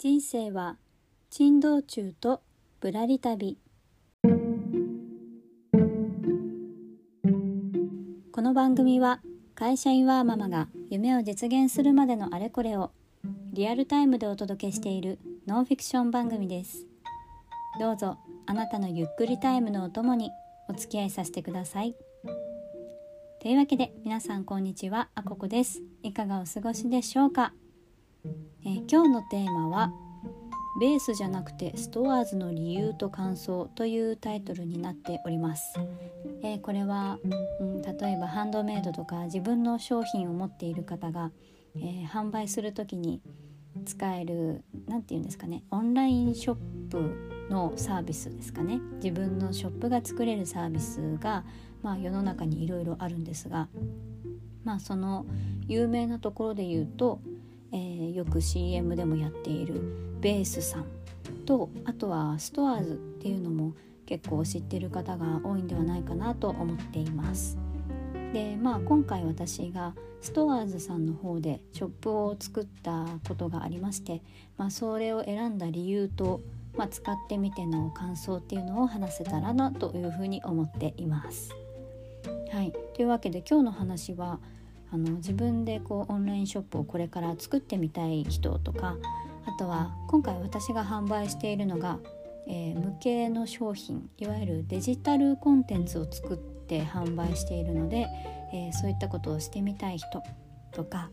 人生は珍道中とぶらり旅。この番組は会社員ワーママが夢を実現するまでのあれこれをリアルタイムでお届けしているノンフィクション番組です。どうぞあなたのゆっくりタイムのお供にお付き合いさせてください。というわけで皆さんこんにちは。あここです。いかがお過ごしでしょうか？え、今日のテーマは「ベースじゃなくてストアーズの理由と感想」というタイトルになっております。え、これは、うん、例えばハンドメイドとか自分の商品を持っている方が、えー、販売する時に使える何て言うんですかねオンラインショップのサービスですかね自分のショップが作れるサービスが、まあ、世の中にいろいろあるんですが、まあ、その有名なところで言うとえー、よく CM でもやっているベースさんとあとはストアーズっていうのも結構知ってる方が多いんではないかなと思っています。でまあ今回私がストアーズさんの方でショップを作ったことがありまして、まあ、それを選んだ理由と、まあ、使ってみての感想っていうのを話せたらなというふうに思っています。はい、というわけで今日の話はあの自分でこうオンラインショップをこれから作ってみたい人とかあとは今回私が販売しているのが、えー、無形の商品いわゆるデジタルコンテンツを作って販売しているので、えー、そういったことをしてみたい人とか、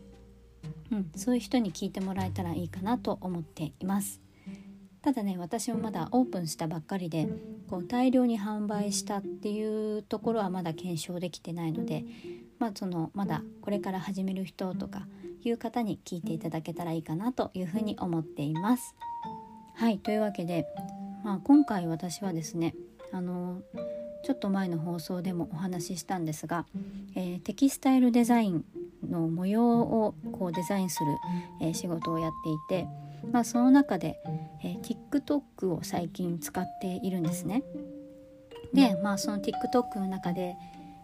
うん、そういう人に聞いてもらえたらいいかなと思っています。ただね私もまだオープンしたばっかりでこう大量に販売したっていうところはまだ検証できてないのでまあ、そのまだこれから始める人とかいう方に聞いていただけたらいいかなというふうに思っています。はいというわけで、まあ、今回私はですねあのちょっと前の放送でもお話ししたんですが、えー、テキスタイルデザインの模様をこうデザインする、えー、仕事をやっていて、まあ、その中で、えー、TikTok を最近使っているんですね。で、まあ、その TikTok の中で、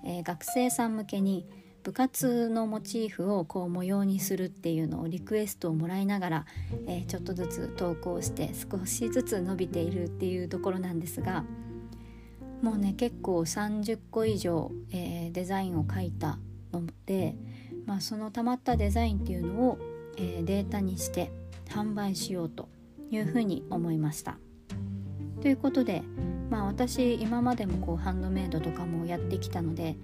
えー、学生さん向けに部活のモチーフをこう模様にするっていうのをリクエストをもらいながら、えー、ちょっとずつ投稿して少しずつ伸びているっていうところなんですがもうね結構30個以上、えー、デザインを書いたので、まあ、そのたまったデザインっていうのを、えー、データにして販売しようというふうに思いました。ということで、まあ、私今までもこうハンドメイドとかもやってきたので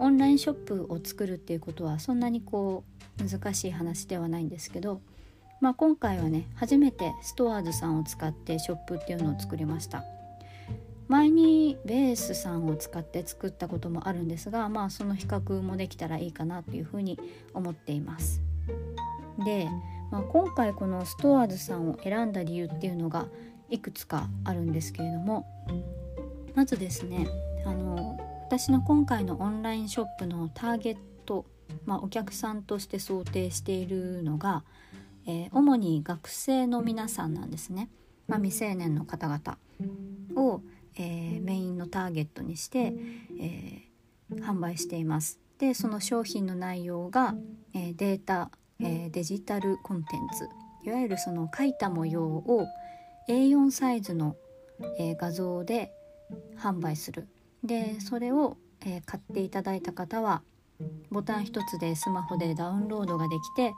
オンラインショップを作るっていうことはそんなにこう難しい話ではないんですけど、まあ、今回はね初めてストアーズさんを使ってショップっていうのを作りました。前にベースさんを使って作ったこともあるんですがまあその比較もできたらいいかなというふうに思っています。で、まあ、今回このストアーズさんを選んだ理由っていうのがいくつかあるんですけれどもまずですねあの私の今回のオンラインショップのターゲット、まあ、お客さんとして想定しているのが、えー、主に学生の皆さんなんですね、まあ、未成年の方々を、えー、メインのターゲットにして、えー、販売しています。でその商品の内容が、えデータ、えデジタルコンテンツいわゆるその書いた模様を A4 サイズの、えー、画像で販売するでそれを、えー、買っていただいた方はボタン一つでスマホでダウンロードができて、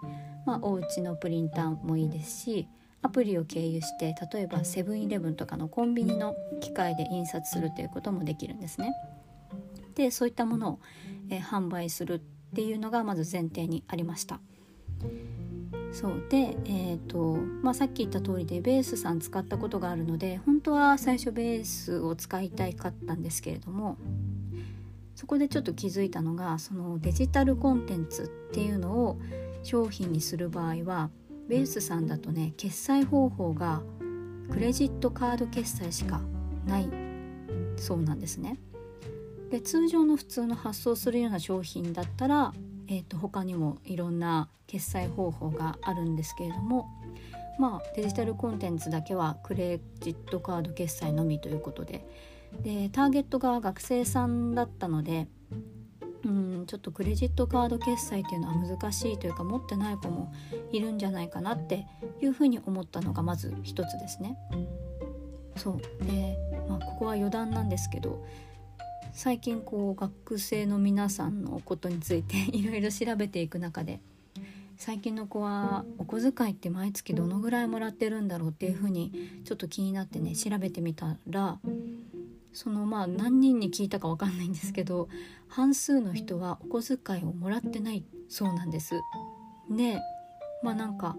まあ、お家のプリンターもいいですしアプリを経由して例えばセブンイレブンとかのコンビニの機械で印刷するということもできるんですね。でそういったものを、えー、販売するっていうのがまず前提にありました。そうで、えーとまあ、さっき言った通りでベースさん使ったことがあるので本当は最初ベースを使いたいかったんですけれどもそこでちょっと気づいたのがそのデジタルコンテンツっていうのを商品にする場合はベースさんだとね決済方法がクレジットカード決済しかないそうなんですね。で通常の普通の発送するような商品だったらえーと、他にもいろんな決済方法があるんですけれどもまあデジタルコンテンツだけはクレジットカード決済のみということででターゲットが学生さんだったのでうんちょっとクレジットカード決済っていうのは難しいというか持ってない子もいるんじゃないかなっていうふうに思ったのがまず一つですね。そうで、まあ、ここは余談なんですけど最近こう学生の皆さんのことについて いろいろ調べていく中で最近の子はお小遣いって毎月どのぐらいもらってるんだろうっていうふうにちょっと気になってね調べてみたらそのまあ何人に聞いたか分かんないんですけど半数の人はお小遣いをもらってないそうなんです。でまあなんか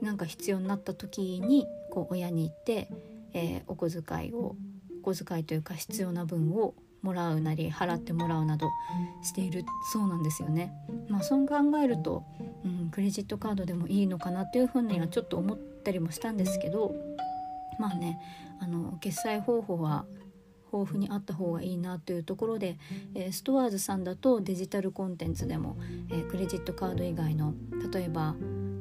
なんか必要になった時にこう親に言って、えー、お小遣いを小遣いというか必要な分をもらうなり払ってもらうなどしているそうなんですよね。まあ、そう考えると、うん、クレジットカードでもいいのかなっていうふうにはちょっと思ったりもしたんですけどまあねあの決済方法は豊富にあった方がいいなというところで、えー、 STORES さんだとデジタルコンテンツでも、えー、クレジットカード以外の例えば、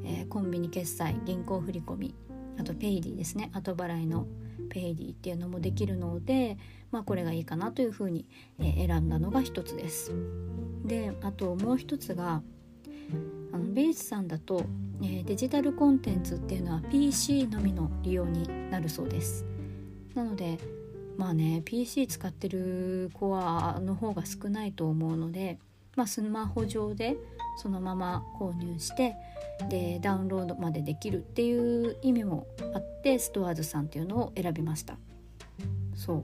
えー、コンビニ決済銀行振込あと Paidy ですね後払いの Paidy っていうのもできるので、まあ、これがいいかなというふうに、え選んだのが一つです。であともう一つがあのベースさんだと、えデジタルコンテンツっていうのは PC のみの利用になるそうです。なのでまあね PC 使ってる子はの方が少ないと思うので、まあ、スマホ上でそのまま購入してでダウンロードまでできるっていう意味もあってストアーズさんっていうのを選びました。そう。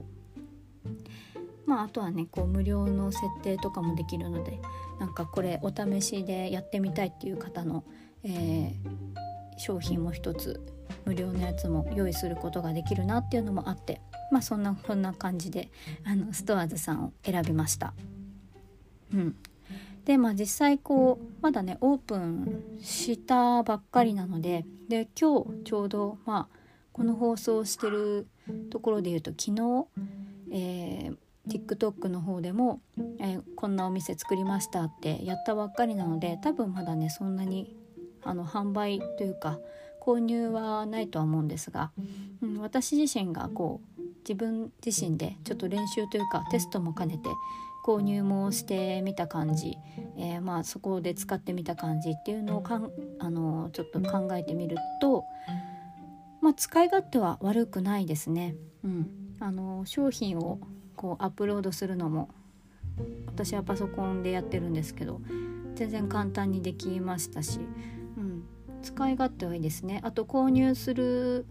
まああとはねこう無料の設定とかもできるのでなんかこれお試しでやってみたいっていう方の、えー、商品も一つ無料のやつも用意することができるなっていうのもあってまあそんなそんな感じであのストアーズさんを選びました。うん。でまあ実際こうまだねオープンしたばっかりなのでで今日ちょうどまあこの放送してるところで言うと昨日、えー、TikTok の方でも、えー、こんなお店作りましたってやったばっかりなので多分まだねそんなにあの販売というか購入はないとは思うんですが、うん、私自身がこう自分自身でちょっと練習というかテストも兼ねて購入もしてみた感じ、えー、まあそこで使ってみた感じっていうのをかんあのちょっと考えてみると、まあ、使い勝手は悪くないですね。うん、あの商品をこうアップロードするのも私はパソコンでやってるんですけど全然簡単にできましたし、うん、使い勝手はいいですね。あと購入する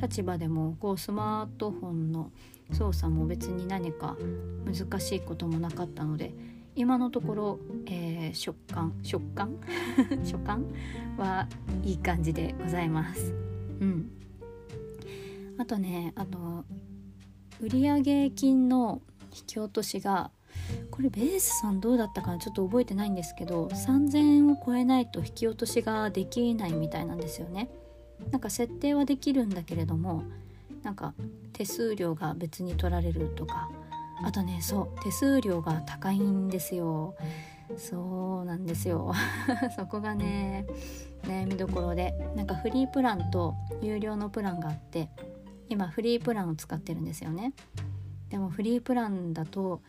立場でもこうスマートフォンの操作も別に何か難しいこともなかったので今のところ、えー、食感食感？食感はいい感じでございます。うん、あとねあの売上金の引き落としがこれベースさんどうだったかなちょっと覚えてないんですけど3000円を超えないと引き落としができないみたいなんですよね。なんか設定はできるんだけれどもなんか手数料が別に取られるとか。あとねそう手数料が高いんですよ。そうなんですよ。そこがね悩みどころで。なんかフリープランと有料のプランがあって今フリープランを使ってるんですよね。でもフリープランだと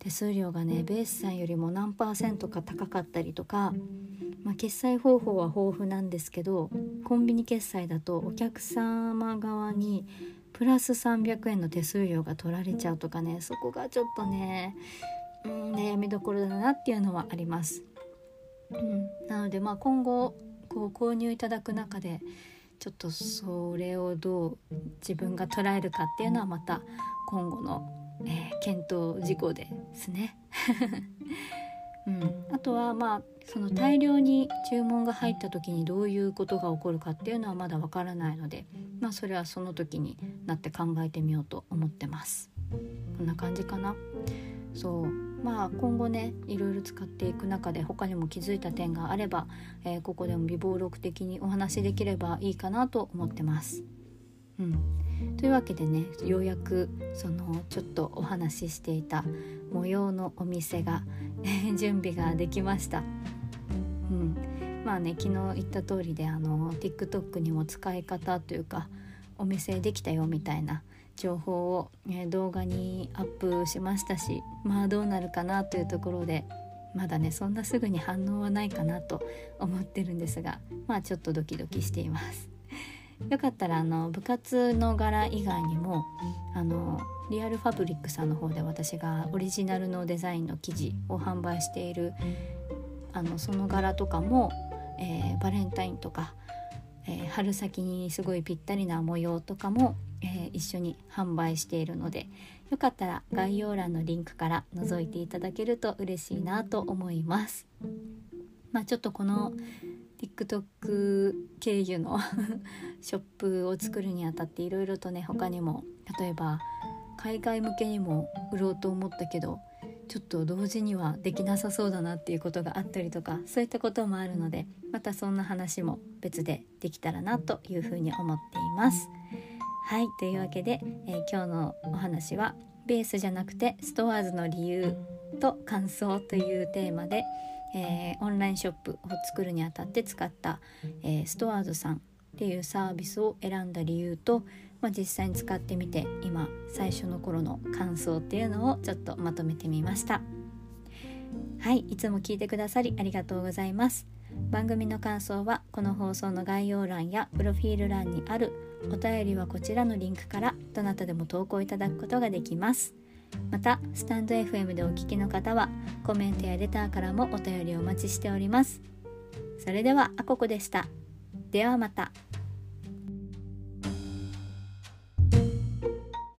手数料がねベースさんよりも何パーセントか高かったりとかまあ、決済方法は豊富なんですけどコンビニ決済だとお客様側にプラス300円の手数料が取られちゃうとかねそこがちょっとね、うん、悩みどころだなっていうのはあります。うん、なのでまあ今後こう購入いただく中でちょっとそれをどう自分が捉えるかっていうのはまた今後の、えー、検討事項ですね。うん、あとはまあその大量に注文が入った時にどういうことが起こるかっていうのはまだわからないので、まあ、それはその時になって考えてみようと思ってます。こんな感じかなそうまあ今後ねいろいろ使っていく中で他にも気づいた点があれば、えー、ここでも微暴録的にお話しできればいいかなと思ってます。うん、というわけでねようやくそのちょっとお話ししていた模様のお店が 準備ができました。うん、まあね昨日言った通りであの TikTok にも使い方というかお店できたよみたいな情報を、え動画にアップしましたしまあどうなるかなというところでまだねそんなすぐに反応はないかなと思ってるんですがまあちょっとドキドキしています。よかったらあの部活の柄以外にもあのリアルファブリックさんの方で私がオリジナルのデザインの生地を販売しているあのその柄とかも、えー、バレンタインとか、えー、春先にすごいぴったりな模様とかも、えー、一緒に販売しているのでよかったら概要欄のリンクから覗いていただけると嬉しいなと思います。まあ、ちょっとこの TikTok 経由の ショップを作るにあたっていろいろとね他にも例えば海外向けにも売ろうと思ったけどちょっと同時にはできなさそうだなっていうことがあったりとかそういったこともあるのでまたそんな話も別でできたらなというふうに思っています。はいというわけで、えー、今日のお話はベースじゃなくてストアーズの理由と感想というテーマで、えー、オンラインショップを作るにあたって使った、えー、ストアーズさんっていうサービスを選んだ理由とまあ、実際に使ってみて今最初の頃の感想っていうのをちょっとまとめてみました。はいいつも聞いてくださりありがとうございます。番組の感想はこの放送の概要欄やプロフィール欄にあるお便りはこちらのリンクからどなたでも投稿いただくことができます。またスタンド FM でお聞きの方はコメントやレターからもお便りお待ちしておりますそれではあここでしたではまた。